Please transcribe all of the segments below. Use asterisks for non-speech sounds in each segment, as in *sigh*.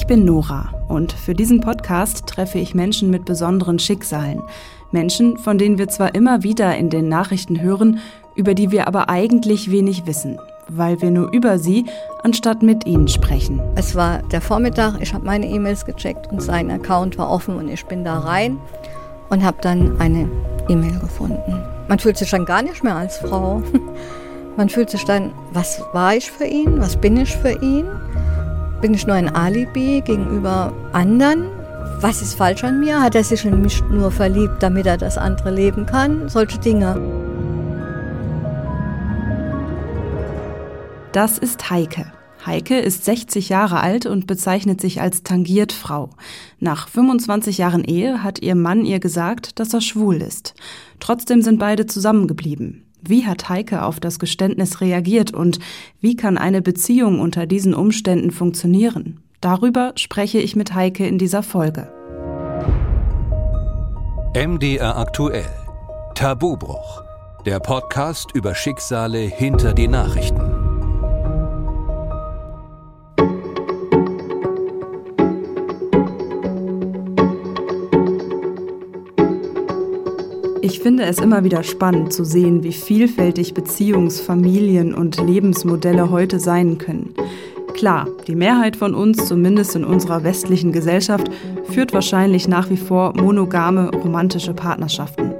Ich bin Nora und für diesen Podcast treffe ich Menschen mit besonderen Schicksalen. Menschen, von denen wir zwar immer wieder in den Nachrichten hören, über die wir aber eigentlich wenig wissen, weil wir nur über sie anstatt mit ihnen sprechen. Es war der Vormittag, ich habe meine E-Mails gecheckt und sein Account war offen und ich bin da rein und habe dann eine E-Mail gefunden. Man fühlt sich dann gar nicht mehr als Frau. *laughs* Man fühlt sich dann, was war ich für ihn, was bin ich für ihn? Bin ich nur ein Alibi gegenüber anderen? Was ist falsch an mir? Hat er sich in mich nur verliebt, damit er das andere leben kann? Solche Dinge. Das ist Heike. Heike ist 60 Jahre alt und bezeichnet sich als tangiert Frau. Nach 25 Jahren Ehe hat ihr Mann ihr gesagt, dass er schwul ist. Trotzdem sind beide zusammengeblieben. Wie hat Heike auf das Geständnis reagiert und wie kann eine Beziehung unter diesen Umständen funktionieren? Darüber spreche ich mit Heike in dieser Folge. MDR aktuell. Tabubruch. Der Podcast über Schicksale hinter die Nachrichten. Ich finde es immer wieder spannend zu sehen, wie vielfältig Beziehungs-, Familien- und Lebensmodelle heute sein können. Klar, die Mehrheit von uns, zumindest in unserer westlichen Gesellschaft, führt wahrscheinlich nach wie vor monogame romantische Partnerschaften.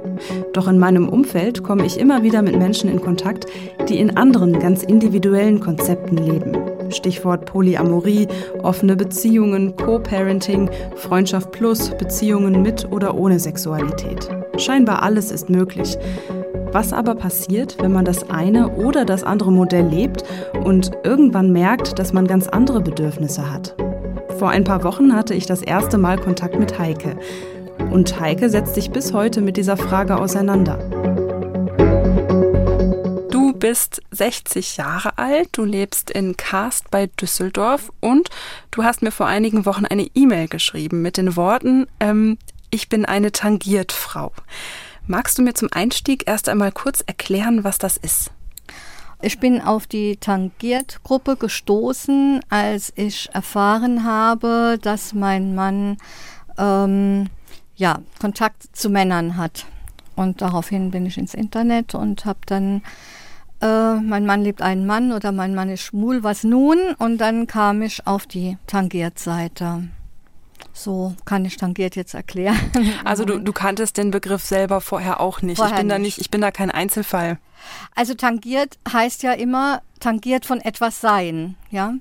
Doch in meinem Umfeld komme ich immer wieder mit Menschen in Kontakt, die in anderen, ganz individuellen Konzepten leben. Stichwort Polyamorie, offene Beziehungen, Co-Parenting, Freundschaft plus, Beziehungen mit oder ohne Sexualität. Scheinbar alles ist möglich. Was aber passiert, wenn man das eine oder das andere Modell lebt und irgendwann merkt, dass man ganz andere Bedürfnisse hat? Vor ein paar Wochen hatte ich das erste Mal Kontakt mit Heike. Und Heike setzt sich bis heute mit dieser Frage auseinander. Du bist 60 Jahre alt, du lebst in Karst bei Düsseldorf und du hast mir vor einigen Wochen eine E-Mail geschrieben mit den Worten, ähm, ich bin eine Tangiertfrau. Magst du mir zum Einstieg erst einmal kurz erklären, was das ist? Ich bin auf die Tangiert-Gruppe gestoßen, als ich erfahren habe, dass mein Mann ähm, ja, Kontakt zu Männern hat. Und daraufhin bin ich ins Internet und habe dann, äh, mein Mann liebt einen Mann oder mein Mann ist schwul, was nun? Und dann kam ich auf die Tangiert-Seite. So kann ich tangiert jetzt erklären. *laughs* Also du, du kanntest den Begriff selber vorher auch nicht. Vorher ich bin nicht. da nicht, ich bin da kein Einzelfall. Also tangiert heißt ja immer tangiert von etwas sein, ja.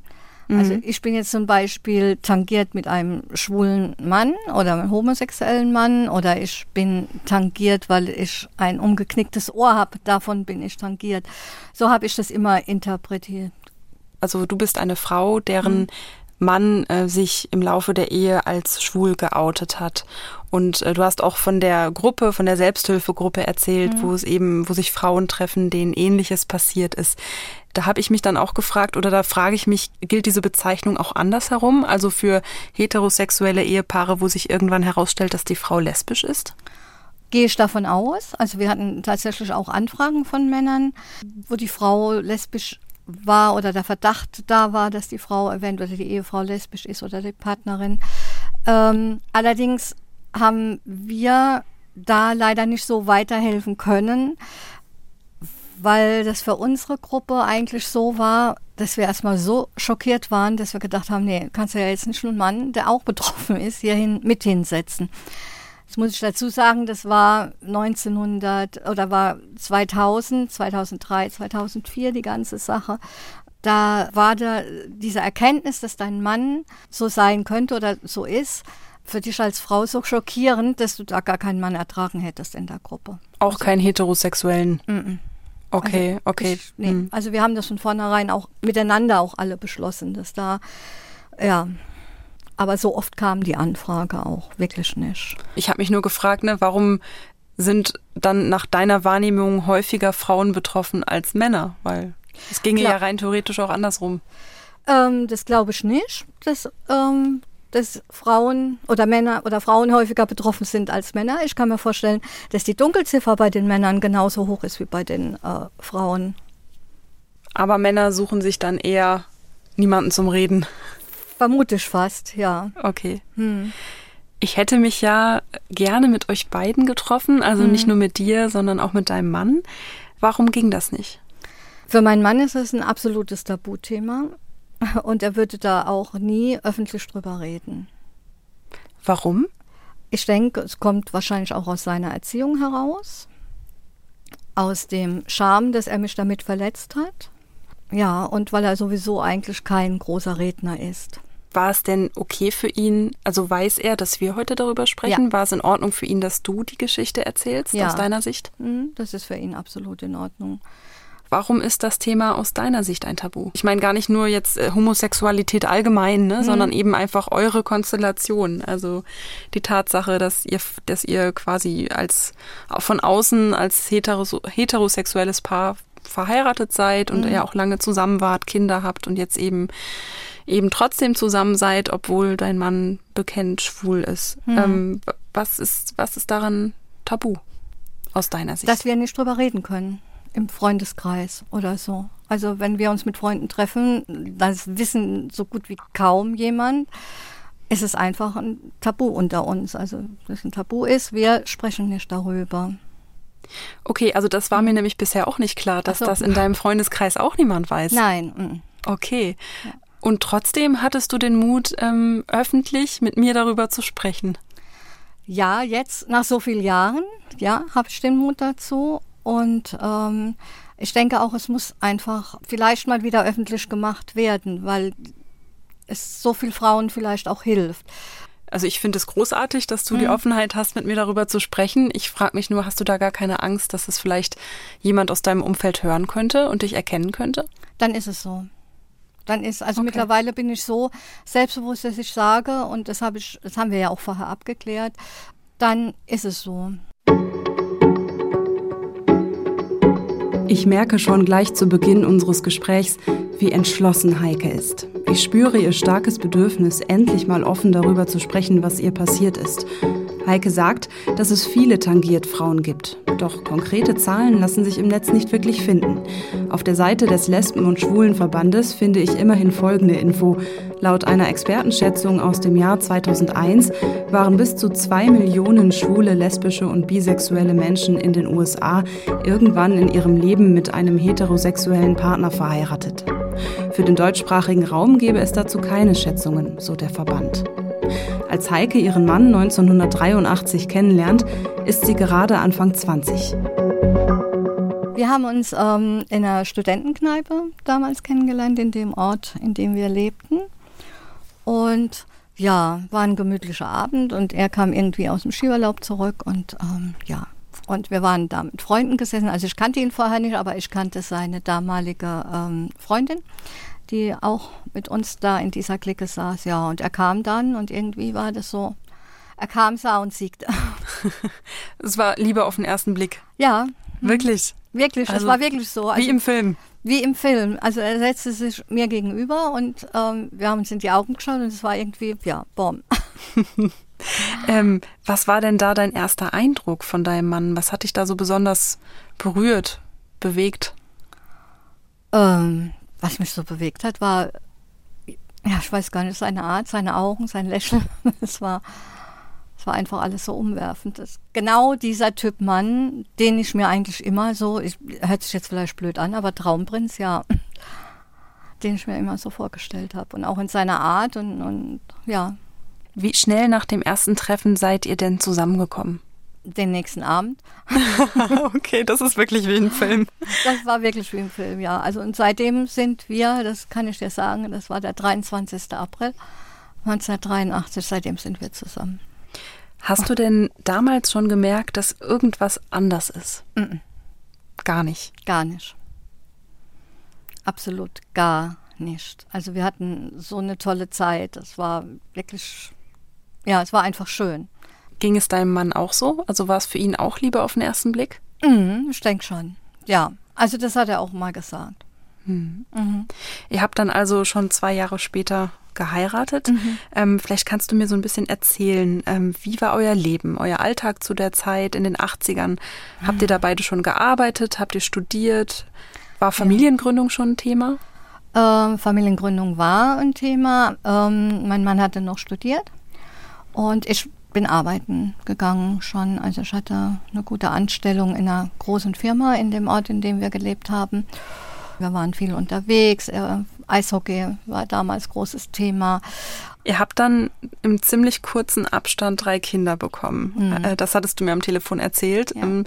Also mhm. ich bin jetzt zum Beispiel tangiert mit einem schwulen Mann oder einem homosexuellen Mann oder ich bin tangiert, weil ich ein umgeknicktes Ohr habe. Davon bin ich tangiert. So habe ich das immer interpretiert. Also du bist eine Frau, deren mhm. Mann äh, sich im Laufe der Ehe als schwul geoutet hat. Und äh, du hast auch von der Gruppe, von der Selbsthilfegruppe erzählt, mhm. wo es eben, wo sich Frauen treffen, denen ähnliches passiert ist. Da habe ich mich dann auch gefragt, oder da frage ich mich, gilt diese Bezeichnung auch andersherum? Also für heterosexuelle Ehepaare, wo sich irgendwann herausstellt, dass die Frau lesbisch ist? Gehe ich davon aus. Also wir hatten tatsächlich auch Anfragen von Männern, wo die Frau lesbisch war oder der Verdacht da war, dass die Frau eventuell die Ehefrau lesbisch ist oder die Partnerin. Ähm, allerdings haben wir da leider nicht so weiterhelfen können, weil das für unsere Gruppe eigentlich so war, dass wir erstmal so schockiert waren, dass wir gedacht haben, nee, kannst du ja jetzt nicht einen Mann, der auch betroffen ist, hierhin mit hinsetzen. Das muss ich dazu sagen, das war 1900 oder war 2000, 2003, 2004 die ganze Sache. Da war da diese Erkenntnis, dass dein Mann so sein könnte oder so ist, für dich als Frau so schockierend, dass du da gar keinen Mann ertragen hättest in der Gruppe. Auch also, keinen heterosexuellen. Mm -mm. Okay, also, okay. Ich, nee. Mhm. Also wir haben das von vornherein auch miteinander auch alle beschlossen, dass da ja aber so oft kam die Anfrage auch wirklich nicht. Ich habe mich nur gefragt, ne, warum sind dann nach deiner Wahrnehmung häufiger Frauen betroffen als Männer? Weil es ginge Klar. ja rein theoretisch auch andersrum. Ähm, das glaube ich nicht, dass, ähm, dass Frauen oder Männer oder Frauen häufiger betroffen sind als Männer. Ich kann mir vorstellen, dass die Dunkelziffer bei den Männern genauso hoch ist wie bei den äh, Frauen. Aber Männer suchen sich dann eher niemanden zum Reden. Vermute ich fast, ja. Okay. Hm. Ich hätte mich ja gerne mit euch beiden getroffen, also hm. nicht nur mit dir, sondern auch mit deinem Mann. Warum ging das nicht? Für meinen Mann ist es ein absolutes Tabuthema und er würde da auch nie öffentlich drüber reden. Warum? Ich denke, es kommt wahrscheinlich auch aus seiner Erziehung heraus, aus dem Charme, dass er mich damit verletzt hat. Ja, und weil er sowieso eigentlich kein großer Redner ist. War es denn okay für ihn, also weiß er, dass wir heute darüber sprechen? Ja. War es in Ordnung für ihn, dass du die Geschichte erzählst, ja. aus deiner Sicht? Mhm, das ist für ihn absolut in Ordnung. Warum ist das Thema aus deiner Sicht ein Tabu? Ich meine gar nicht nur jetzt äh, Homosexualität allgemein, ne, mhm. sondern eben einfach eure Konstellation. Also die Tatsache, dass ihr, dass ihr quasi als von außen als heteros heterosexuelles Paar verheiratet seid und mhm. ihr auch lange zusammen wart, Kinder habt und jetzt eben eben trotzdem zusammen seid, obwohl dein Mann bekennt schwul ist. Mhm. Ähm, was ist was ist daran tabu aus deiner Sicht? Dass wir nicht drüber reden können im Freundeskreis oder so. Also wenn wir uns mit Freunden treffen, das wissen so gut wie kaum jemand, ist es einfach ein Tabu unter uns. Also dass ein Tabu ist, wir sprechen nicht darüber. Okay, also das war mir nämlich bisher auch nicht klar, dass so. das in deinem Freundeskreis auch niemand weiß. Nein. Mm. Okay. Und trotzdem hattest du den Mut, ähm, öffentlich mit mir darüber zu sprechen. Ja, jetzt nach so vielen Jahren, ja, habe ich den Mut dazu. Und ähm, ich denke auch, es muss einfach vielleicht mal wieder öffentlich gemacht werden, weil es so viel Frauen vielleicht auch hilft. Also ich finde es großartig, dass du mhm. die Offenheit hast, mit mir darüber zu sprechen. Ich frage mich nur, hast du da gar keine Angst, dass es vielleicht jemand aus deinem Umfeld hören könnte und dich erkennen könnte? Dann ist es so. Dann ist, also okay. mittlerweile bin ich so selbstbewusst, dass ich sage, und das habe ich, das haben wir ja auch vorher abgeklärt, dann ist es so. Ich merke schon gleich zu Beginn unseres Gesprächs, wie entschlossen Heike ist. Ich spüre ihr starkes Bedürfnis, endlich mal offen darüber zu sprechen, was ihr passiert ist. Heike sagt, dass es viele tangiert Frauen gibt. Doch konkrete Zahlen lassen sich im Netz nicht wirklich finden. Auf der Seite des Lesben- und Schwulenverbandes finde ich immerhin folgende Info. Laut einer Expertenschätzung aus dem Jahr 2001 waren bis zu zwei Millionen schwule, lesbische und bisexuelle Menschen in den USA irgendwann in ihrem Leben mit einem heterosexuellen Partner verheiratet. Für den deutschsprachigen Raum gäbe es dazu keine Schätzungen, so der Verband. Als Heike ihren Mann 1983 kennenlernt, ist sie gerade Anfang 20. Wir haben uns ähm, in einer Studentenkneipe damals kennengelernt, in dem Ort, in dem wir lebten. Und ja, war ein gemütlicher Abend und er kam irgendwie aus dem Skiurlaub zurück und ähm, ja, und wir waren da mit Freunden gesessen. Also ich kannte ihn vorher nicht, aber ich kannte seine damalige ähm, Freundin, die auch mit uns da in dieser Clique saß. Ja, und er kam dann und irgendwie war das so, er kam, sah und siegte. *laughs* es war Liebe auf den ersten Blick. Ja. Wirklich? Wirklich, also, es war wirklich so. Also, wie im Film. Wie im Film. Also er setzte sich mir gegenüber und ähm, wir haben uns in die Augen geschaut und es war irgendwie, ja, Bomb. *laughs* *laughs* ähm, was war denn da dein erster Eindruck von deinem Mann? Was hat dich da so besonders berührt, bewegt? Ähm, was mich so bewegt hat, war, ja, ich weiß gar nicht, seine Art, seine Augen, sein Lächeln. *laughs* Es war es war einfach alles so umwerfend. Das, genau dieser Typ Mann, den ich mir eigentlich immer so, ich, hört sich jetzt vielleicht blöd an, aber Traumprinz, ja, *laughs* den ich mir immer so vorgestellt habe. Und auch in seiner Art und, und ja. Wie schnell nach dem ersten Treffen seid ihr denn zusammengekommen? Den nächsten Abend. *laughs* okay, das ist wirklich wie ein Film. Das war wirklich wie ein Film, ja. Also und seitdem sind wir, das kann ich dir sagen, das war der 23. April 1983, seitdem sind wir zusammen. Hast du denn damals schon gemerkt, dass irgendwas anders ist? -mm. Gar nicht. Gar nicht. Absolut gar nicht. Also wir hatten so eine tolle Zeit. Es war wirklich, ja, es war einfach schön. Ging es deinem Mann auch so? Also war es für ihn auch Liebe auf den ersten Blick? Mhm, ich denke schon. Ja, also das hat er auch mal gesagt. Mhm. Mhm. Ihr habt dann also schon zwei Jahre später geheiratet. Mhm. Ähm, vielleicht kannst du mir so ein bisschen erzählen, ähm, wie war euer Leben, euer Alltag zu der Zeit in den 80ern? Mhm. Habt ihr da beide schon gearbeitet? Habt ihr studiert? War Familiengründung ja. schon ein Thema? Ähm, Familiengründung war ein Thema. Ähm, mein Mann hatte noch studiert und ich bin arbeiten gegangen schon. Also ich hatte eine gute Anstellung in einer großen Firma in dem Ort, in dem wir gelebt haben. Wir waren viel unterwegs. Äh, Eishockey war damals großes Thema. Ihr habt dann im ziemlich kurzen Abstand drei Kinder bekommen. Mhm. Das hattest du mir am Telefon erzählt. Ja. Ähm,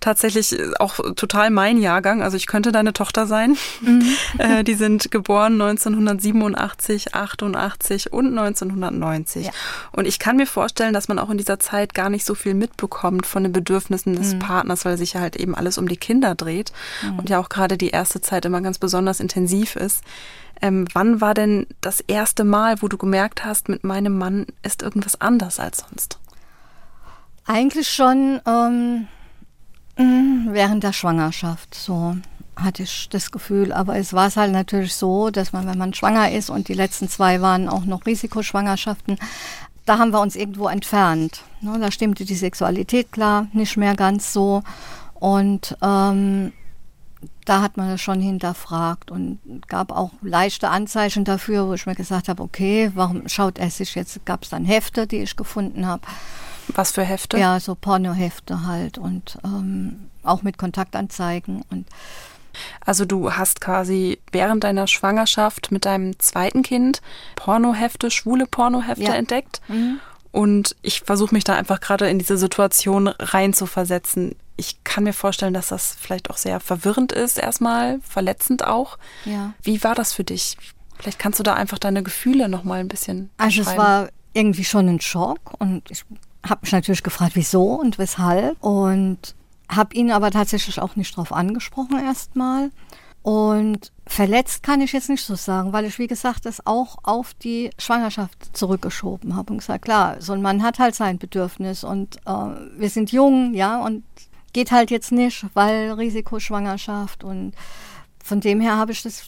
tatsächlich auch total mein Jahrgang. Also ich könnte deine Tochter sein. Mhm. *laughs* Äh, die sind geboren 1987, 88 und 1990. Ja. Und ich kann mir vorstellen, dass man auch in dieser Zeit gar nicht so viel mitbekommt von den Bedürfnissen des mhm. Partners, weil sich ja halt eben alles um die Kinder dreht. Mhm. Und ja auch gerade die erste Zeit immer ganz besonders intensiv ist. Ähm, wann war denn das erste Mal, wo du gemerkt hast, mit meinem Mann ist irgendwas anders als sonst? Eigentlich schon ähm, mm, während der Schwangerschaft. So hatte ich das Gefühl. Aber es war es halt natürlich so, dass man, wenn man schwanger ist und die letzten zwei waren auch noch Risikoschwangerschaften, da haben wir uns irgendwo entfernt. Ne, da stimmte die Sexualität klar nicht mehr ganz so. Und ähm, da hat man es schon hinterfragt und gab auch leichte Anzeichen dafür, wo ich mir gesagt habe, okay, warum schaut er sich jetzt, gab es dann Hefte, die ich gefunden habe. Was für Hefte? Ja, so Pornohefte halt und ähm, auch mit Kontaktanzeigen und also du hast quasi während deiner Schwangerschaft mit deinem zweiten Kind Pornohefte, schwule Pornohefte ja. entdeckt. Mhm. Und ich versuche mich da einfach gerade in diese Situation rein zu versetzen ich kann mir vorstellen, dass das vielleicht auch sehr verwirrend ist, erstmal, verletzend auch. Ja. Wie war das für dich? Vielleicht kannst du da einfach deine Gefühle nochmal ein bisschen. Also es war irgendwie schon ein Schock und ich habe mich natürlich gefragt, wieso und weshalb und habe ihn aber tatsächlich auch nicht drauf angesprochen erstmal. Und verletzt kann ich jetzt nicht so sagen, weil ich, wie gesagt, das auch auf die Schwangerschaft zurückgeschoben habe und gesagt, klar, so ein Mann hat halt sein Bedürfnis und äh, wir sind jung, ja, und geht halt jetzt nicht, weil Risikoschwangerschaft und von dem her habe ich das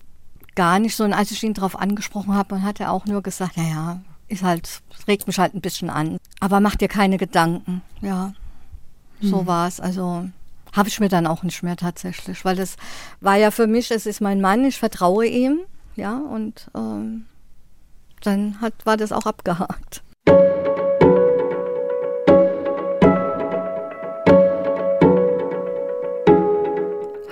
gar nicht so. Und als ich ihn darauf angesprochen habe, hat er auch nur gesagt, ja, ja, ist halt, regt mich halt ein bisschen an. Aber mach dir keine Gedanken. Ja, so hm. war es. Also habe ich mir dann auch nicht mehr tatsächlich, weil das war ja für mich, es ist mein Mann, ich vertraue ihm, ja, und ähm, dann hat, war das auch abgehakt.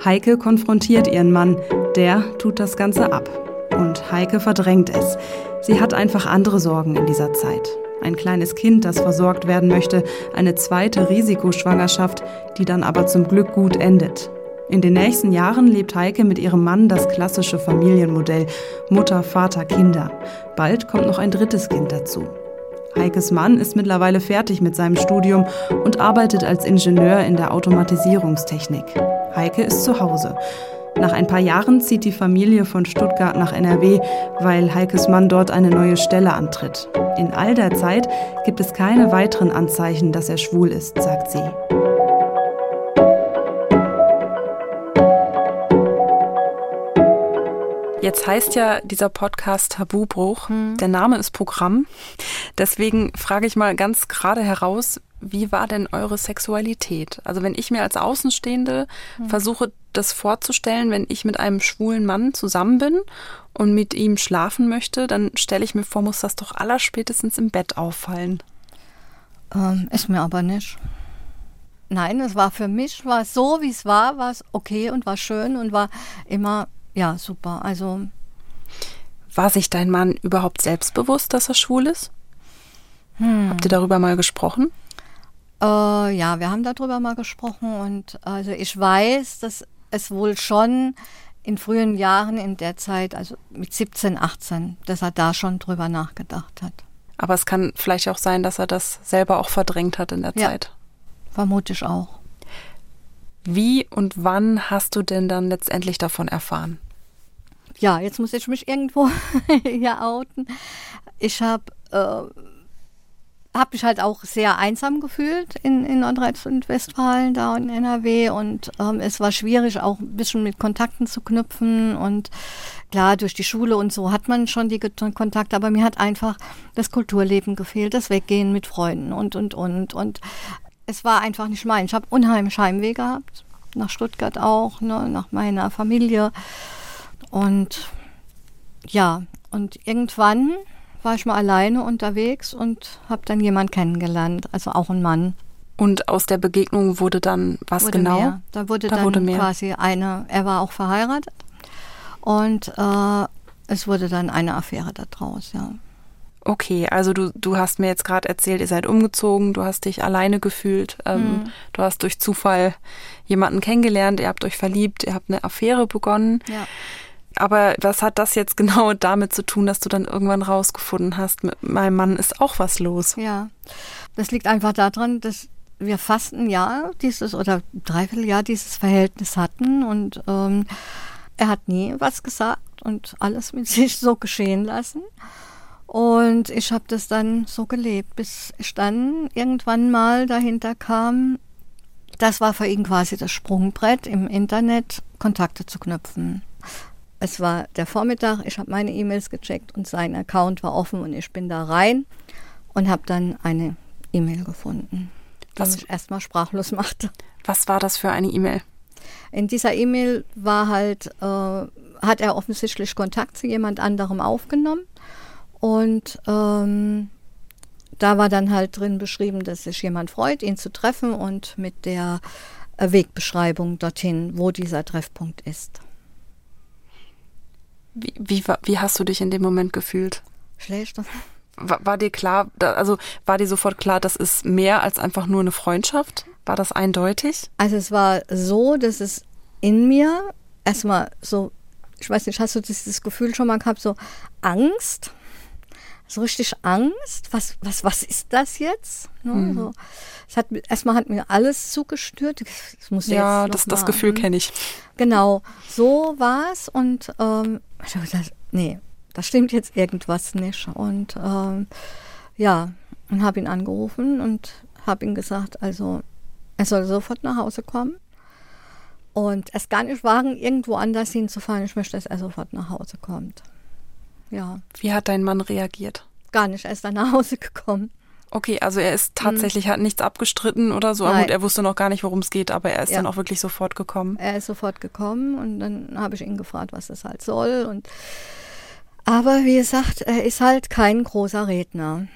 Heike konfrontiert ihren Mann. Der tut das Ganze ab. Und Heike verdrängt es. Sie hat einfach andere Sorgen in dieser Zeit. Ein kleines Kind, das versorgt werden möchte, eine zweite Risikoschwangerschaft, die dann aber zum Glück gut endet. In den nächsten Jahren lebt Heike mit ihrem Mann das klassische Familienmodell Mutter, Vater, Kinder. Bald kommt noch ein drittes Kind dazu. Heikes Mann ist mittlerweile fertig mit seinem Studium und arbeitet als Ingenieur in der Automatisierungstechnik. Heike ist zu Hause. Nach ein paar Jahren zieht die Familie von Stuttgart nach NRW, weil Heikes Mann dort eine neue Stelle antritt. In all der Zeit gibt es keine weiteren Anzeichen, dass er schwul ist, sagt sie. Jetzt heißt ja dieser Podcast Tabubruch. Hm. Der Name ist Programm. Deswegen frage ich mal ganz gerade heraus, wie war denn eure Sexualität? Also wenn ich mir als Außenstehende hm. versuche, das vorzustellen, wenn ich mit einem schwulen Mann zusammen bin und mit ihm schlafen möchte, dann stelle ich mir vor, muss das doch allerspätestens im Bett auffallen. Ähm, ist mir aber nicht. Nein, es war für mich, war es so, wie es war, war es okay und war schön und war immer, ja, super. Also. War sich dein Mann überhaupt selbstbewusst, dass er schwul ist? Hm. Habt ihr darüber mal gesprochen? Äh, ja, wir haben darüber mal gesprochen und also ich weiß, dass es wohl schon in frühen Jahren in der Zeit, also mit 17, 18, dass er da schon drüber nachgedacht hat. Aber es kann vielleicht auch sein, dass er das selber auch verdrängt hat in der ja, Zeit. Vermute ich auch. Wie und wann hast du denn dann letztendlich davon erfahren? Ja, jetzt muss ich mich irgendwo *laughs* hier outen. Ich habe äh, habe mich halt auch sehr einsam gefühlt in, in Nordrhein-Westfalen, da in NRW. Und ähm, es war schwierig, auch ein bisschen mit Kontakten zu knüpfen. Und klar, durch die Schule und so hat man schon die Kontakte, aber mir hat einfach das Kulturleben gefehlt, das Weggehen mit Freunden und, und, und. Und es war einfach nicht mein. Ich habe unheimlich Heimweh gehabt, nach Stuttgart auch, ne, nach meiner Familie. Und ja, und irgendwann war ich mal alleine unterwegs und habe dann jemand kennengelernt, also auch ein Mann. Und aus der Begegnung wurde dann was wurde genau? Mehr. Da wurde Da dann wurde quasi eine, er war auch verheiratet und äh, es wurde dann eine Affäre daraus, ja. Okay, also du, du hast mir jetzt gerade erzählt, ihr seid umgezogen, du hast dich alleine gefühlt, ähm, Mhm. du hast durch Zufall jemanden kennengelernt, ihr habt euch verliebt, ihr habt eine Affäre begonnen. Ja. Aber was hat das jetzt genau *laughs* damit zu tun, dass du dann irgendwann rausgefunden hast, mit meinem Mann ist auch was los? Ja, das liegt einfach daran, dass wir fast ein Jahr dieses oder dreiviertel Jahr dieses Verhältnis hatten und ähm, er hat nie was gesagt und alles mit *laughs* sich so geschehen lassen. Und ich habe das dann so gelebt, bis ich dann irgendwann mal dahinter kam, das war für ihn quasi das Sprungbrett, im Internet Kontakte zu knüpfen. Es war der Vormittag, ich habe meine E-Mails gecheckt und sein Account war offen und ich bin da rein und habe dann eine E-Mail gefunden, die Was- mich erstmal sprachlos *laughs* machte. Was war das für eine E-Mail? In dieser E-Mail war halt, äh, hat er offensichtlich Kontakt zu jemand anderem aufgenommen und ähm, da war dann halt drin beschrieben, dass sich jemand freut, ihn zu treffen und mit der Wegbeschreibung dorthin, wo dieser Treffpunkt ist. Wie, wie, hast du dich in dem Moment gefühlt? Schlecht. War, war dir klar, also war dir sofort klar, das ist mehr als einfach nur eine Freundschaft? War das eindeutig? Also es war so, dass es in mir erstmal so, ich weiß nicht, hast du dieses Gefühl schon mal gehabt, so Angst? So richtig Angst? Was, was, was ist das jetzt? Ne, so. Es hat, erstmal hat mir alles zugestört. Das muss Ja, jetzt das, das Gefühl kenne ich. Genau, so war es und ähm, ich habe gedacht, nee, da stimmt jetzt irgendwas nicht. Und ähm, ja, und habe ihn angerufen und habe ihm gesagt, also er soll sofort nach Hause kommen und es gar nicht wagen, irgendwo anders hinzufahren. Ich möchte, dass er sofort nach Hause kommt. Ja, Wie hat dein Mann reagiert? gar nicht. Er ist dann nach Hause gekommen. Okay, also er ist tatsächlich, hat nichts abgestritten oder so. Aber Nein. Gut, er wusste noch gar nicht, worum es geht, aber er ist Ja. dann auch wirklich sofort gekommen. Er ist sofort gekommen und dann habe ich ihn gefragt, was das halt soll. Und aber wie gesagt, er ist halt kein großer Redner.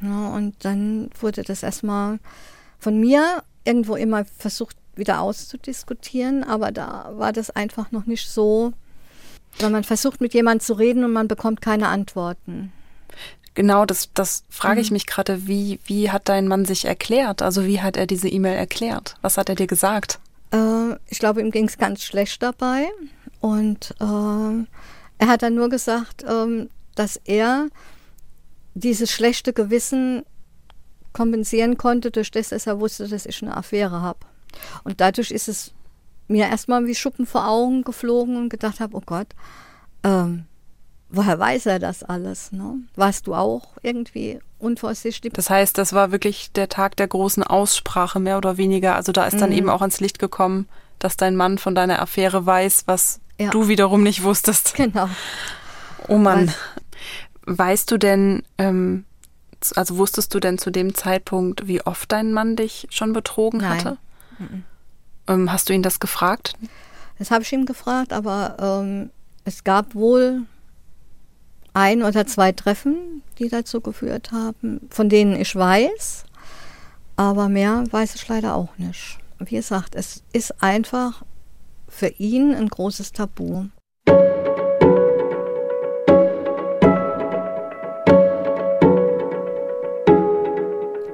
Ja, und dann wurde das erstmal von mir irgendwo immer versucht, wieder auszudiskutieren, aber da war das einfach noch nicht so, weil man versucht mit jemandem zu reden und man bekommt keine Antworten. Genau, das, das frage Mhm. ich mich gerade. Wie, wie hat dein Mann sich erklärt? Also wie hat er diese E-Mail erklärt? Was hat er dir gesagt? Äh, ich glaube, ihm ging es ganz schlecht dabei. Und äh, er hat dann nur gesagt, ähm, dass er dieses schlechte Gewissen kompensieren konnte, durch das, dass er wusste, dass ich eine Affäre habe. Und dadurch ist es mir erstmal wie Schuppen vor Augen geflogen und gedacht habe, oh Gott, ähm, woher weiß er das alles? Ne? Warst du auch irgendwie unvorsichtig? Das heißt, das war wirklich der Tag der großen Aussprache, mehr oder weniger. Also da ist dann Mhm. eben auch ans Licht gekommen, dass dein Mann von deiner Affäre weiß, was Ja. du wiederum nicht wusstest. Genau. Oh Mann. Weiß- Weißt du denn, ähm, also wusstest du denn zu dem Zeitpunkt, wie oft dein Mann dich schon betrogen Nein. hatte? Ähm, hast du ihn das gefragt? Das habe ich ihm gefragt, aber ähm, es gab wohl ein oder zwei Treffen, die dazu geführt haben, von denen ich weiß, aber mehr weiß ich leider auch nicht. Wie gesagt, es ist einfach für ihn ein großes Tabu.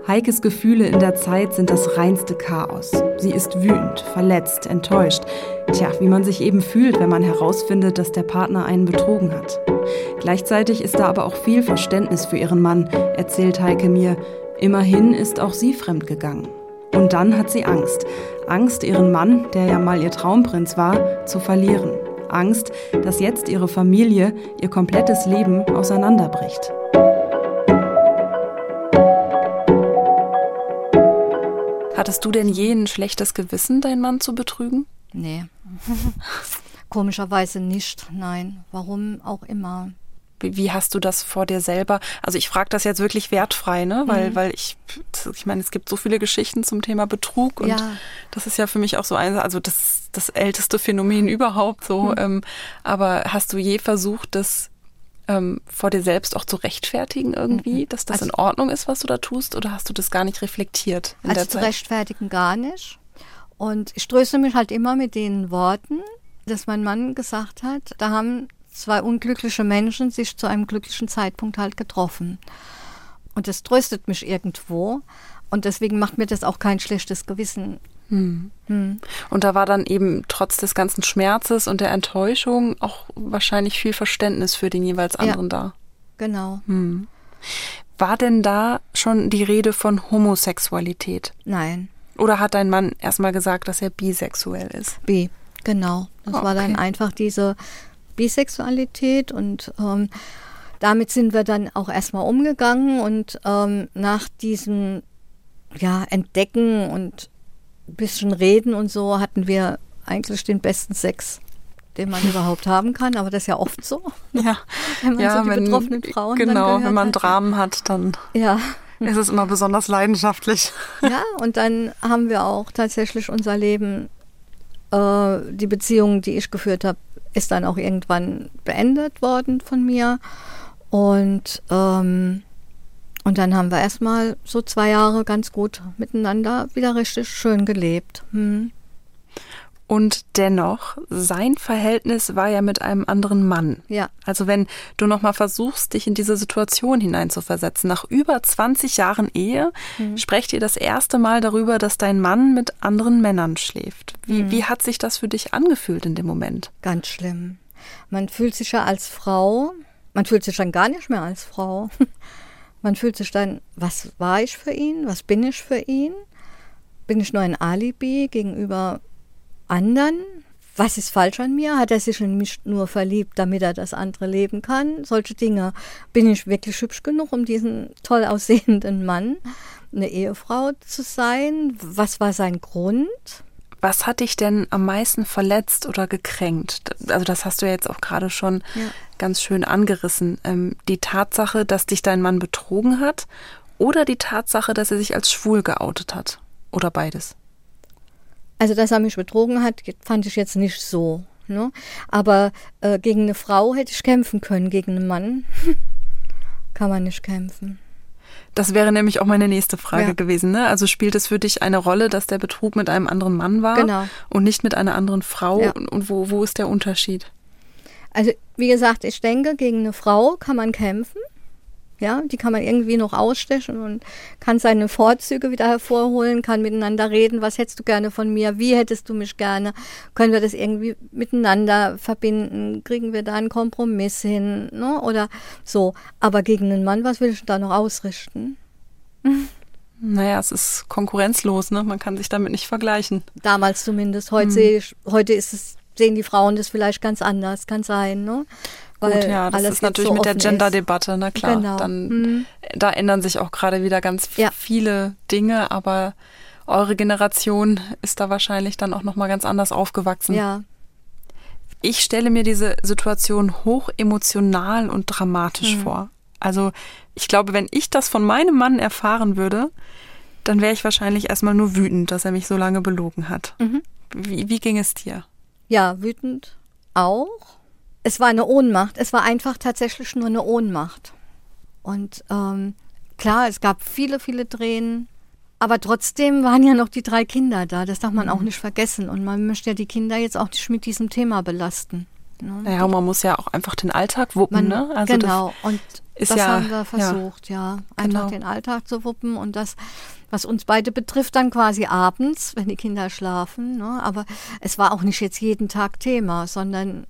Heikes Gefühle in der Zeit sind das reinste Chaos. Sie ist wütend, verletzt, enttäuscht. Tja, wie man sich eben fühlt, wenn man herausfindet, dass der Partner einen betrogen hat. Gleichzeitig ist da aber auch viel Verständnis für ihren Mann, erzählt Heike mir. Immerhin ist auch sie fremdgegangen. Und dann hat sie Angst. Angst, ihren Mann, der ja mal ihr Traumprinz war, zu verlieren. Angst, dass jetzt ihre Familie, ihr komplettes Leben auseinanderbricht. Hattest du denn je ein schlechtes Gewissen, deinen Mann zu betrügen? Nee. *laughs* Komischerweise nicht, nein. Warum auch immer. Wie, hast du das vor dir selber? Also ich frage das jetzt wirklich wertfrei, ne? Weil, Mhm. weil ich, ich meine, es gibt so viele Geschichten zum Thema Betrug und Ja. das ist ja für mich auch so ein, also das, das älteste Phänomen überhaupt so. Mhm. Ähm, aber hast du je versucht, das ähm, vor dir selbst auch zu rechtfertigen irgendwie, mhm. dass das also, in Ordnung ist, was du da tust? Oder hast du das gar nicht reflektiert also zu rechtfertigen gar nicht. Und ich tröste mich halt immer mit den Worten, dass mein Mann gesagt hat, da haben zwei unglückliche Menschen sich zu einem glücklichen Zeitpunkt halt getroffen. Und das tröstet mich irgendwo. Und deswegen macht mir das auch kein schlechtes Gewissen. Hm. Hm. Und da war dann eben trotz des ganzen Schmerzes und der Enttäuschung auch wahrscheinlich viel Verständnis für den jeweils anderen ja, da. Genau. Hm. War denn da schon die Rede von Homosexualität? Nein. Oder hat dein Mann erstmal gesagt, dass er bisexuell ist? Bi, genau. Das okay. war dann einfach diese Bisexualität und ähm, damit sind wir dann auch erstmal umgegangen und ähm, nach diesem ja, Entdecken und ein bisschen Reden und so hatten wir eigentlich den besten Sex, den man überhaupt haben kann, aber das ist ja oft so. Ja, *laughs* wenn man ja, so die wenn, betroffenen Frauen Genau, wenn man hat. Dramen hat, dann ja. ist es immer besonders leidenschaftlich. Ja, und dann haben wir auch tatsächlich unser Leben, äh, die Beziehung, die ich geführt habe, ist dann auch irgendwann beendet worden von mir. Und, ähm, und dann haben wir erstmal so zwei Jahre ganz gut miteinander wieder richtig schön gelebt. Hm. Und dennoch, sein Verhältnis war ja mit einem anderen Mann. Ja. Also wenn du nochmal versuchst, dich in diese Situation hineinzuversetzen, nach über 20 Jahren Ehe, mhm. sprecht ihr das erste Mal darüber, dass dein Mann mit anderen Männern schläft. Wie, mhm. wie hat sich das für dich angefühlt in dem Moment? Ganz schlimm. Man fühlt sich ja als Frau, man fühlt sich dann gar nicht mehr als Frau. *laughs* Man fühlt sich dann, was war ich für ihn? Was bin ich für ihn? Bin ich nur ein Alibi gegenüber anderen? Was ist falsch an mir? Hat er sich in mich nur verliebt, damit er das andere leben kann? Solche Dinge. Bin ich wirklich hübsch genug, um diesen toll aussehenden Mann, eine Ehefrau zu sein? Was war sein Grund? Was hat dich denn am meisten verletzt oder gekränkt? Also das hast du ja jetzt auch gerade schon ja. ganz schön angerissen. Ähm, die Tatsache, dass dich dein Mann betrogen hat oder die Tatsache, dass er sich als schwul geoutet hat? Oder beides? Also, dass er mich betrogen hat, fand ich jetzt nicht so. Ne? Aber äh, gegen eine Frau hätte ich kämpfen können, gegen einen Mann *laughs* kann man nicht kämpfen. Das wäre nämlich auch meine nächste Frage ja. gewesen. Ne? Also spielt es für dich eine Rolle, dass der Betrug mit einem anderen Mann war genau. und nicht mit einer anderen Frau? Ja. Und wo, wo ist der Unterschied? Also wie gesagt, ich denke, gegen eine Frau kann man kämpfen. Ja, die kann man irgendwie noch ausstechen und kann seine Vorzüge wieder hervorholen, kann miteinander reden. Was hättest du gerne von mir? Wie hättest du mich gerne? Können wir das irgendwie miteinander verbinden? Kriegen wir da einen Kompromiss hin? Ne? Oder so. Aber gegen einen Mann, was will ich da noch ausrichten? *laughs* Naja, es ist konkurrenzlos, ne? Man kann sich damit nicht vergleichen. Damals zumindest. Heute, hm. sehe ich, heute ist es, sehen die Frauen das vielleicht ganz anders, kann sein, ne? Gut, ja, das ist natürlich so mit der Gender-Debatte, na klar. Genau. Dann, mhm. Da ändern sich auch gerade wieder ganz ja. viele Dinge, aber eure Generation ist da wahrscheinlich dann auch nochmal ganz anders aufgewachsen. Ja. Ich stelle mir diese Situation hoch emotional und dramatisch mhm. vor. Also ich glaube, wenn ich das von meinem Mann erfahren würde, dann wäre ich wahrscheinlich erstmal nur wütend, dass er mich so lange belogen hat. Mhm. Wie, wie ging es dir? Ja, wütend auch es war eine Ohnmacht. Es war einfach tatsächlich nur eine Ohnmacht. Und ähm, klar, es gab viele, viele Tränen. Aber trotzdem waren ja noch die drei Kinder da. Das darf man mhm. auch nicht vergessen. Und man möchte ja die Kinder jetzt auch nicht mit diesem Thema belasten. Ne? Naja, man muss ja auch einfach den Alltag wuppen. Man, ne? Also genau, und das ja, haben wir versucht, ja. ja einfach genau. den Alltag zu wuppen und das, was uns beide betrifft, dann quasi abends, wenn die Kinder schlafen. Ne? Aber es war auch nicht jetzt jeden Tag Thema, sondern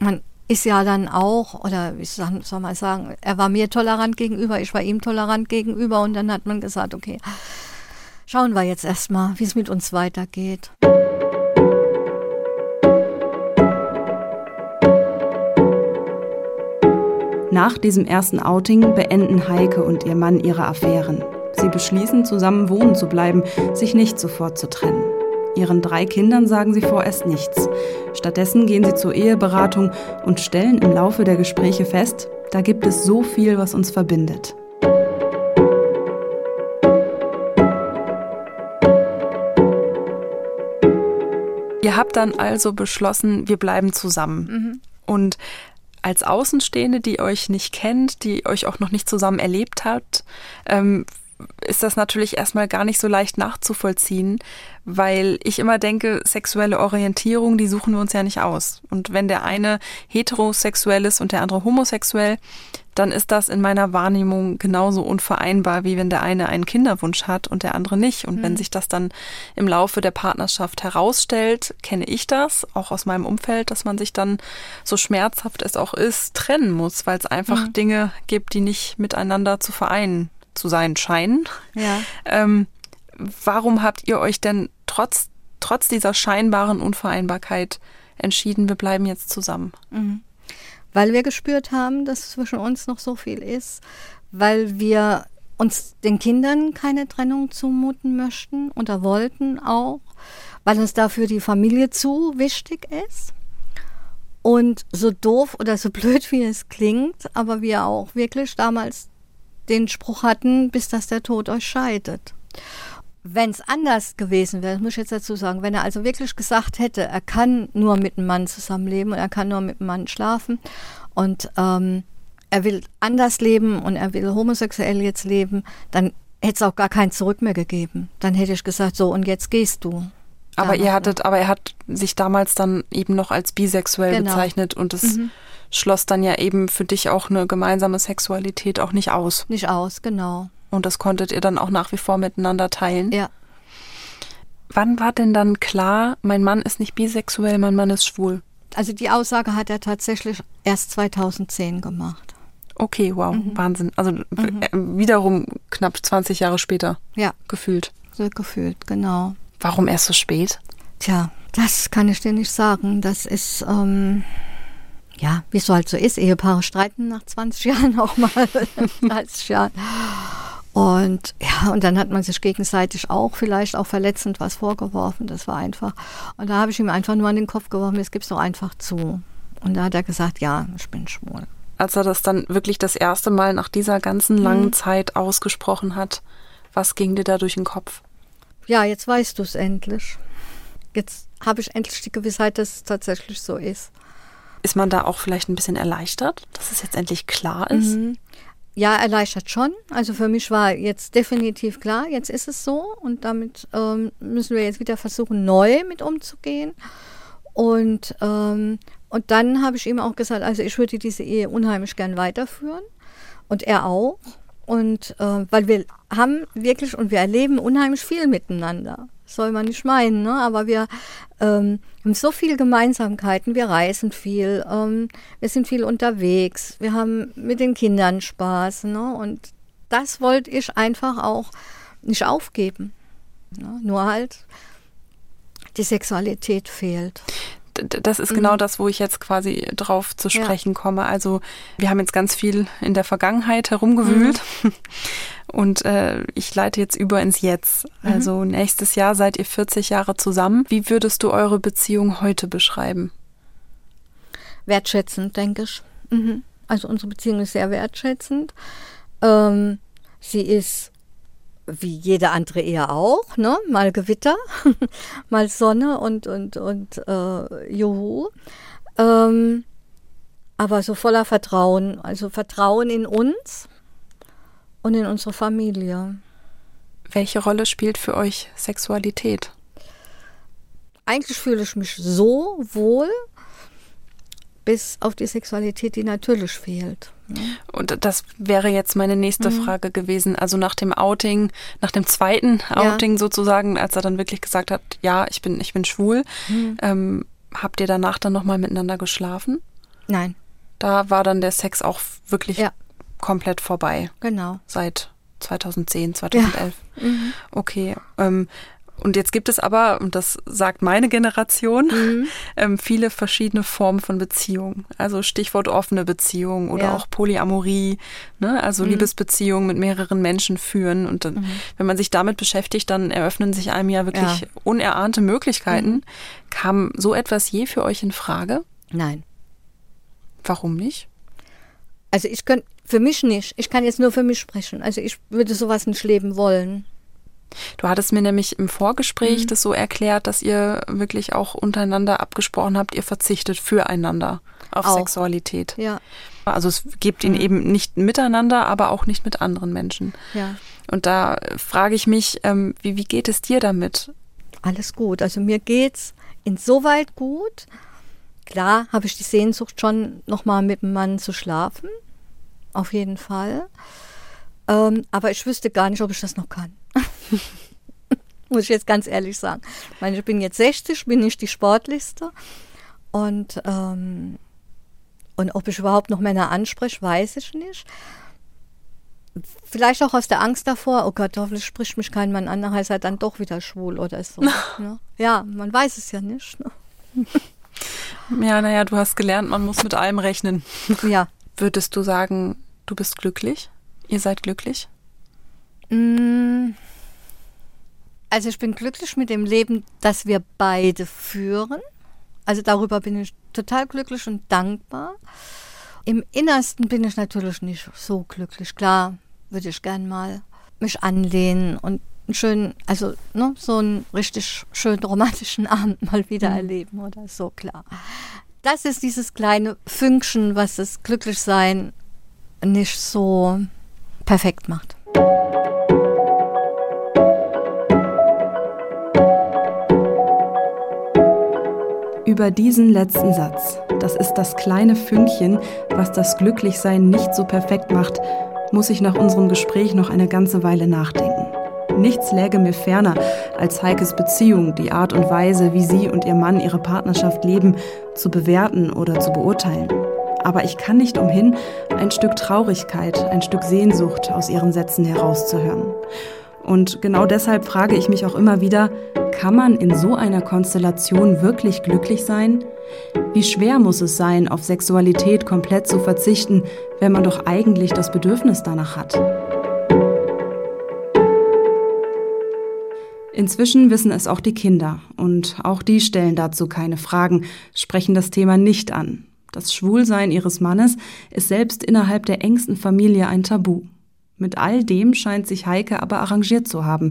man ist ja dann auch, oder wie soll man sagen, er war mir tolerant gegenüber, ich war ihm tolerant gegenüber und dann hat man gesagt, okay, schauen wir jetzt erstmal, wie es mit uns weitergeht. Nach diesem ersten Outing beenden Heike und ihr Mann ihre Affären. Sie beschließen, zusammen wohnen zu bleiben, sich nicht sofort zu trennen. Ihren drei Kindern sagen sie vorerst nichts. Stattdessen gehen sie zur Eheberatung und stellen im Laufe der Gespräche fest, da gibt es so viel, was uns verbindet. Ihr habt dann also beschlossen, wir bleiben zusammen. Mhm. Und als Außenstehende, die euch nicht kennt, die euch auch noch nicht zusammen erlebt hat, ähm, ist das natürlich erstmal gar nicht so leicht nachzuvollziehen, weil ich immer denke, sexuelle Orientierung, die suchen wir uns ja nicht aus. Und wenn der eine heterosexuell ist und der andere homosexuell, dann ist das in meiner Wahrnehmung genauso unvereinbar, wie wenn der eine einen Kinderwunsch hat und der andere nicht. Und mhm. wenn sich das dann im Laufe der Partnerschaft herausstellt, kenne ich das, auch aus meinem Umfeld, dass man sich dann, so schmerzhaft es auch ist, trennen muss, weil es einfach mhm. Dinge gibt, die nicht miteinander zu vereinen zu sein scheinen. Ja. Ähm, warum habt ihr euch denn trotz, trotz dieser scheinbaren Unvereinbarkeit entschieden, wir bleiben jetzt zusammen? Mhm weil wir gespürt haben, dass zwischen uns noch so viel ist, weil wir uns den Kindern keine Trennung zumuten möchten oder wollten auch, weil uns dafür die Familie zu wichtig ist. Und so doof oder so *laughs* blöd wie es klingt, aber wir auch wirklich damals den Spruch hatten, bis dass der Tod euch scheidet. Wenn es anders gewesen wäre, muss ich jetzt dazu sagen, wenn er also wirklich gesagt hätte, er kann nur mit einem Mann zusammenleben und er kann nur mit einem Mann schlafen und ähm, er will anders leben und er will homosexuell jetzt leben, dann hätte es auch gar kein Zurück mehr gegeben. Dann hätte ich gesagt, so und jetzt gehst du. Aber ihr hattet, aber er hat sich damals dann eben noch als bisexuell genau. bezeichnet und es mhm. Schloss dann ja eben für dich auch eine gemeinsame Sexualität auch nicht aus. Nicht aus, genau. Und das konntet ihr dann auch nach wie vor miteinander teilen? Ja. Wann war denn dann klar, mein Mann ist nicht bisexuell, mein Mann ist schwul? Also die Aussage hat er tatsächlich erst 2010 gemacht. Okay, wow, mhm. Wahnsinn. Also mhm. Äh, wiederum knapp 20 Jahre später. Ja. Gefühlt. So gefühlt, genau. Warum erst so spät? Tja, das kann ich dir nicht sagen. Das ist, ähm, ja, wie es so halt so ist. Ehepaare streiten nach 20 *laughs* Jahren auch mal, 30 Jahren. Und ja, und dann hat man sich gegenseitig auch vielleicht auch verletzend was vorgeworfen. Das war einfach. Und da habe ich ihm einfach nur an den Kopf geworfen, jetzt gib's doch einfach zu. Und da hat er gesagt, ja, ich bin schwul. Als er das dann wirklich das erste Mal nach dieser ganzen langen mhm. Zeit ausgesprochen hat, was ging dir da durch den Kopf? Ja, jetzt weißt du es endlich. Jetzt habe ich endlich die Gewissheit, dass es tatsächlich so ist. Ist man da auch vielleicht ein bisschen erleichtert, dass es jetzt endlich klar ist? Mhm. Ja, erleichtert schon. Also für mich war jetzt definitiv klar, jetzt ist es so und damit ähm, müssen wir jetzt wieder versuchen, neu mit umzugehen. Und, ähm, und dann habe ich ihm auch gesagt, also ich würde diese Ehe unheimlich gern weiterführen und er auch. Und äh, weil wir haben wirklich und wir erleben unheimlich viel miteinander soll man nicht meinen, ne? aber wir ähm, haben so viele Gemeinsamkeiten. Wir reisen viel, ähm, wir sind viel unterwegs, wir haben mit den Kindern Spaß. Ne? Und das wollte ich einfach auch nicht aufgeben. Ne? Nur halt, die Sexualität fehlt das ist genau mhm. das, wo ich jetzt quasi drauf zu sprechen ja. komme. Also wir haben jetzt ganz viel in der Vergangenheit herumgewühlt mhm. *laughs* und äh, ich leite jetzt über ins Jetzt. Mhm. Also nächstes Jahr seid ihr 40 Jahre zusammen. Wie würdest du eure Beziehung heute beschreiben? Wertschätzend, denke ich. Mhm. Also unsere Beziehung ist sehr wertschätzend. Ähm, sie ist wie jede andere Ehe auch, ne? Mal Gewitter, *laughs* mal Sonne und und und äh, Juhu. Ähm, aber so voller Vertrauen, also Vertrauen in uns und in unsere Familie. Welche Rolle spielt für euch Sexualität? Eigentlich fühle ich mich so wohl, bis auf die Sexualität, die natürlich fehlt. Und das wäre jetzt meine nächste mhm. Frage gewesen. Also nach dem Outing, nach dem zweiten Outing ja. sozusagen, als er dann wirklich gesagt hat, ja, ich bin, ich bin schwul, mhm. ähm, habt ihr danach dann nochmal miteinander geschlafen? Nein. Da war dann der Sex auch wirklich ja. komplett vorbei. Genau. Seit 2010, 2011. Ja. Mhm. Okay. Ähm, und jetzt gibt es aber, und das sagt meine Generation, mhm. *laughs* ähm, viele verschiedene Formen von Beziehungen. Also Stichwort offene Beziehung oder ja. auch Polyamorie, ne? also mhm. Liebesbeziehungen mit mehreren Menschen führen. Und dann, mhm. wenn man sich damit beschäftigt, dann eröffnen sich einem ja wirklich ja. unerahnte Möglichkeiten. Mhm. Kam so etwas je für euch in Frage? Nein. Warum nicht? Also ich könnte, für mich nicht. Ich kann jetzt nur für mich sprechen. Also ich würde sowas nicht leben wollen. Du hattest mir nämlich im Vorgespräch mhm. das so erklärt, dass ihr wirklich auch untereinander abgesprochen habt, ihr verzichtet füreinander auf auch. Sexualität. Ja. Also es gibt ihn mhm. eben nicht miteinander, aber auch nicht mit anderen Menschen. Ja. Und da frage ich mich, ähm, wie, wie geht es dir damit? Alles gut. Also mir geht's insoweit gut. Klar habe ich die Sehnsucht schon, nochmal mit dem Mann zu schlafen. Auf jeden Fall. Ähm, aber ich wüsste gar nicht, ob ich das noch kann. *laughs* Muss ich jetzt ganz ehrlich sagen. Ich meine, ich bin jetzt 60, bin nicht die sportlichste. Und, ähm, und ob ich überhaupt noch Männer anspreche, weiß ich nicht. Vielleicht auch aus der Angst davor, oh Gott, hoffentlich spricht mich kein Mann an, nachher ist er dann doch wieder schwul oder so. *laughs* ne? Ja, man weiß es ja nicht. Ne? *laughs* Ja, naja, du hast gelernt, man muss mit allem rechnen. Ja. Würdest du sagen, du bist glücklich? Ihr seid glücklich? Mm. Also ich bin glücklich mit dem Leben, das wir beide führen. Also darüber bin ich total glücklich und dankbar. Im Innersten bin ich natürlich nicht so glücklich. Klar, würde ich gern mal mich anlehnen und einen schönen, also ne, so einen richtig schönen romantischen *laughs* Abend mal wieder mhm. erleben oder so, klar. Das ist dieses kleine Fünkchen, was das Glücklichsein nicht so perfekt macht. Über diesen letzten Satz, das ist das kleine Fünkchen, was das Glücklichsein nicht so perfekt macht, muss ich nach unserem Gespräch noch eine ganze Weile nachdenken. Nichts läge mir ferner, als Heikes Beziehung, die Art und Weise, wie sie und ihr Mann ihre Partnerschaft leben, zu bewerten oder zu beurteilen. Aber ich kann nicht umhin, ein Stück Traurigkeit, ein Stück Sehnsucht aus ihren Sätzen herauszuhören. Und genau deshalb frage ich mich auch immer wieder, kann man in so einer Konstellation wirklich glücklich sein? Wie schwer muss es sein, auf Sexualität komplett zu verzichten, wenn man doch eigentlich das Bedürfnis danach hat? Inzwischen wissen es auch die Kinder und auch die stellen dazu keine Fragen, sprechen das Thema nicht an. Das Schwulsein ihres Mannes ist selbst innerhalb der engsten Familie ein Tabu. Mit all dem scheint sich Heike aber arrangiert zu haben.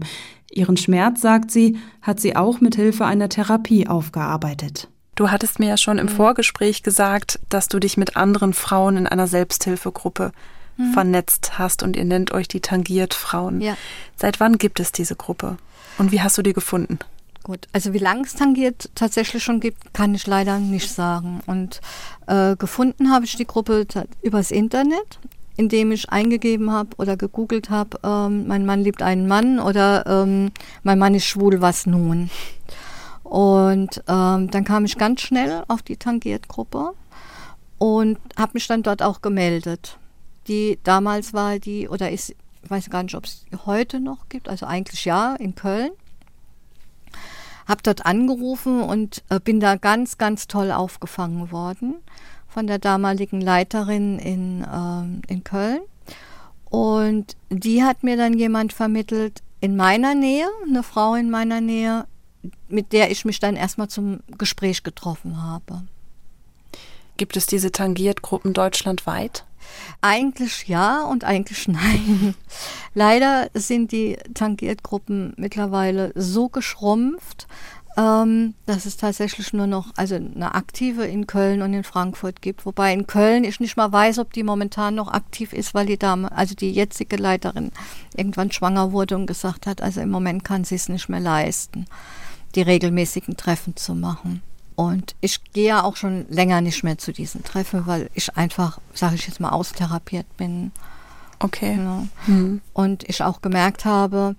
Ihren Schmerz, sagt sie, hat sie auch mit Hilfe einer Therapie aufgearbeitet. Du hattest mir ja schon im mhm. Vorgespräch gesagt, dass du dich mit anderen Frauen in einer Selbsthilfegruppe mhm. vernetzt hast und ihr nennt euch die Tangiert Frauen. Ja. Seit wann gibt es diese Gruppe? Und wie hast du die gefunden? Gut, also wie lange es Tangiert tatsächlich schon gibt, kann ich leider nicht sagen. Und äh, gefunden habe ich die Gruppe übers Internet, indem ich eingegeben habe oder gegoogelt habe, ähm, mein Mann liebt einen Mann oder ähm, mein Mann ist schwul, was nun? Und ähm, dann kam ich ganz schnell auf die Tangiert-Gruppe und habe mich dann dort auch gemeldet. Die damals war die, oder ist, ich weiß gar nicht, ob es heute noch gibt, also eigentlich ja, in Köln. Habe dort angerufen und äh, bin da ganz, ganz toll aufgefangen worden von der damaligen Leiterin in, äh, in Köln. Und die hat mir dann jemand vermittelt in meiner Nähe, eine Frau in meiner Nähe, mit der ich mich dann erstmal zum Gespräch getroffen habe. Gibt es diese Tangiert-Gruppen deutschlandweit? Eigentlich ja und eigentlich nein. *laughs* Leider sind die Tangiert-Gruppen mittlerweile so geschrumpft, ähm, dass es tatsächlich nur noch also eine aktive in Köln und in Frankfurt gibt. Wobei in Köln ich nicht mal weiß, ob die momentan noch aktiv ist, weil die Dame, also die jetzige Leiterin, irgendwann schwanger wurde und gesagt hat, also im Moment kann sie es nicht mehr leisten die regelmäßigen Treffen zu machen. Und ich gehe ja auch schon länger nicht mehr zu diesen Treffen, weil ich einfach, sage ich jetzt mal, austherapiert bin. Okay. Ja. Mhm. Und ich auch gemerkt habe,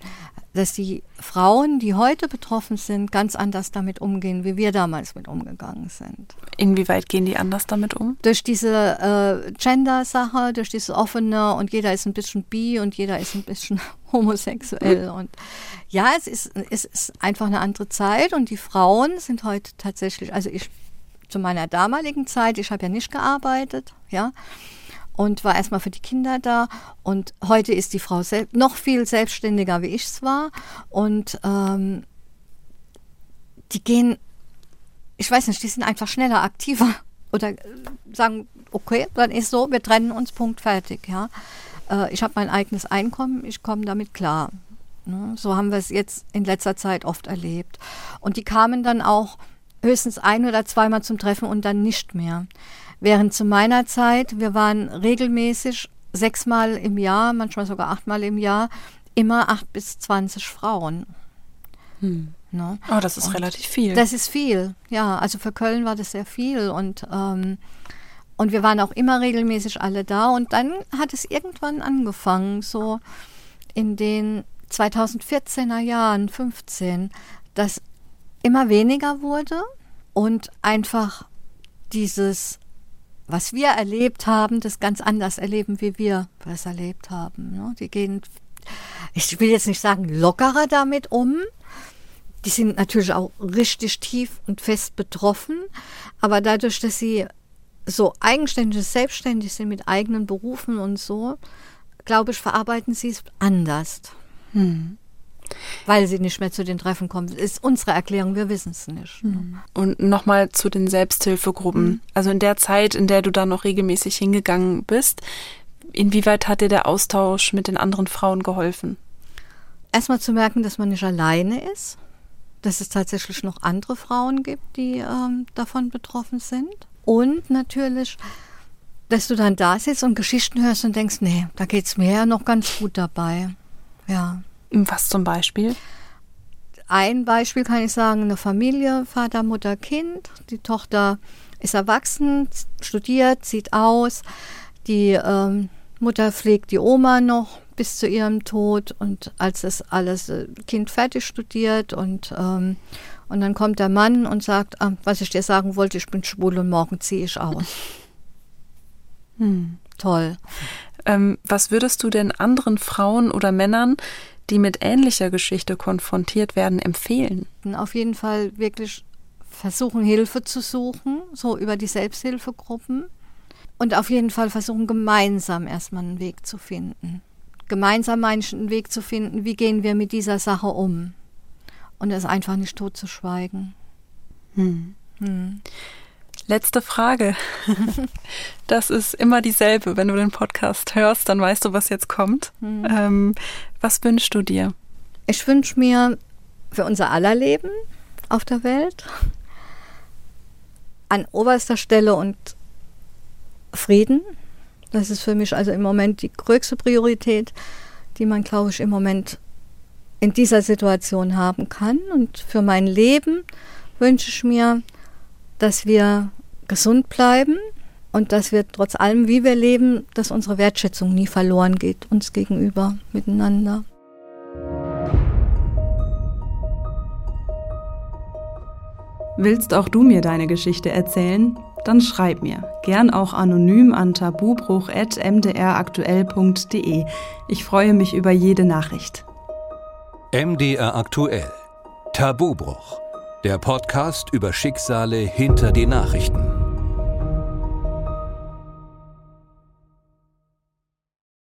dass die Frauen, die heute betroffen sind, ganz anders damit umgehen, wie wir damals mit umgegangen sind. Inwieweit gehen die anders damit um? Durch diese äh, Gender-Sache, durch diese offene und jeder ist ein bisschen bi und jeder ist ein bisschen *laughs* homosexuell. Und ja, es ist, es ist einfach eine andere Zeit und die Frauen sind heute tatsächlich, also ich zu meiner damaligen Zeit, ich habe ja nicht gearbeitet, ja, und war erstmal für die Kinder da. Und heute ist die Frau noch viel selbstständiger, wie ich es war. Und ähm, die gehen, ich weiß nicht, die sind einfach schneller, aktiver *laughs* oder sagen, okay, dann ist so, wir trennen uns, Punkt, fertig. Ja. Äh, ich habe mein eigenes Einkommen, ich komme damit klar. Ne? So haben wir es jetzt in letzter Zeit oft erlebt. Und die kamen dann auch höchstens ein oder zweimal zum Treffen und dann nicht mehr. Während zu meiner Zeit, wir waren regelmäßig sechsmal im Jahr, manchmal sogar achtmal im Jahr, immer acht bis zwanzig Frauen. Hm. Ne? Oh, das ist und relativ viel. Das ist viel, ja. Also für Köln war das sehr viel und ähm, und wir waren auch immer regelmäßig alle da. Und dann hat es irgendwann angefangen, so in den 2014er Jahren, 15, dass immer weniger wurde und einfach dieses, was wir erlebt haben, das ganz anders erleben, wie wir es erlebt haben. Ne? Die gehen, ich will jetzt nicht sagen, lockerer damit um. Die sind natürlich auch richtig tief und fest betroffen, aber dadurch, dass sie so eigenständig, selbstständig sind mit eigenen Berufen und so, glaube ich, verarbeiten sie es anders. Hm. Weil sie nicht mehr zu den Treffen kommen. Das ist unsere Erklärung, wir wissen es nicht. Hm. Und nochmal zu den Selbsthilfegruppen. Hm. Also in der Zeit, in der du da noch regelmäßig hingegangen bist, inwieweit hat dir der Austausch mit den anderen Frauen geholfen? Erstmal zu merken, dass man nicht alleine ist, dass es tatsächlich noch andere Frauen gibt, die ähm, davon betroffen sind. Und natürlich, dass du dann da sitzt und Geschichten hörst und denkst, nee, da geht es mir ja noch ganz gut dabei. Ja. Was zum Beispiel? Ein Beispiel kann ich sagen, eine Familie, Vater, Mutter, Kind. Die Tochter ist erwachsen, studiert, sieht aus. Die ähm, Mutter pflegt die Oma noch bis zu ihrem Tod und als das alles äh, Kind fertig studiert und ähm, und dann kommt der Mann und sagt, ah, was ich dir sagen wollte, ich bin schwul und morgen ziehe ich aus. *laughs* Hm, toll. Ähm, was würdest du denn anderen Frauen oder Männern, die mit ähnlicher Geschichte konfrontiert werden, empfehlen? Auf jeden Fall wirklich versuchen, Hilfe zu suchen, so über die Selbsthilfegruppen. Und auf jeden Fall versuchen, gemeinsam erstmal einen Weg zu finden. Gemeinsam einen Weg zu finden, wie gehen wir mit dieser Sache um und es einfach nicht totzuschweigen. Hm. Hm. Letzte Frage. *laughs* Das ist immer dieselbe. Wenn du den Podcast hörst, dann weißt du, was jetzt kommt. Hm. Ähm, was wünschst du dir? Ich wünsche mir für unser aller Leben auf der Welt an oberster Stelle und Frieden. Das ist für mich also im Moment die größte Priorität, die man, glaube ich, im Moment in dieser Situation haben kann. Und für mein Leben wünsche ich mir, dass wir gesund bleiben und dass wir trotz allem, wie wir leben, dass unsere Wertschätzung nie verloren geht, uns gegenüber, miteinander. Willst auch du mir deine Geschichte erzählen? Dann schreib mir, gern auch anonym an tabubruch.mdraktuell.de. Ich freue mich über jede Nachricht. MDR aktuell. Tabubruch. Der Podcast über Schicksale hinter den Nachrichten.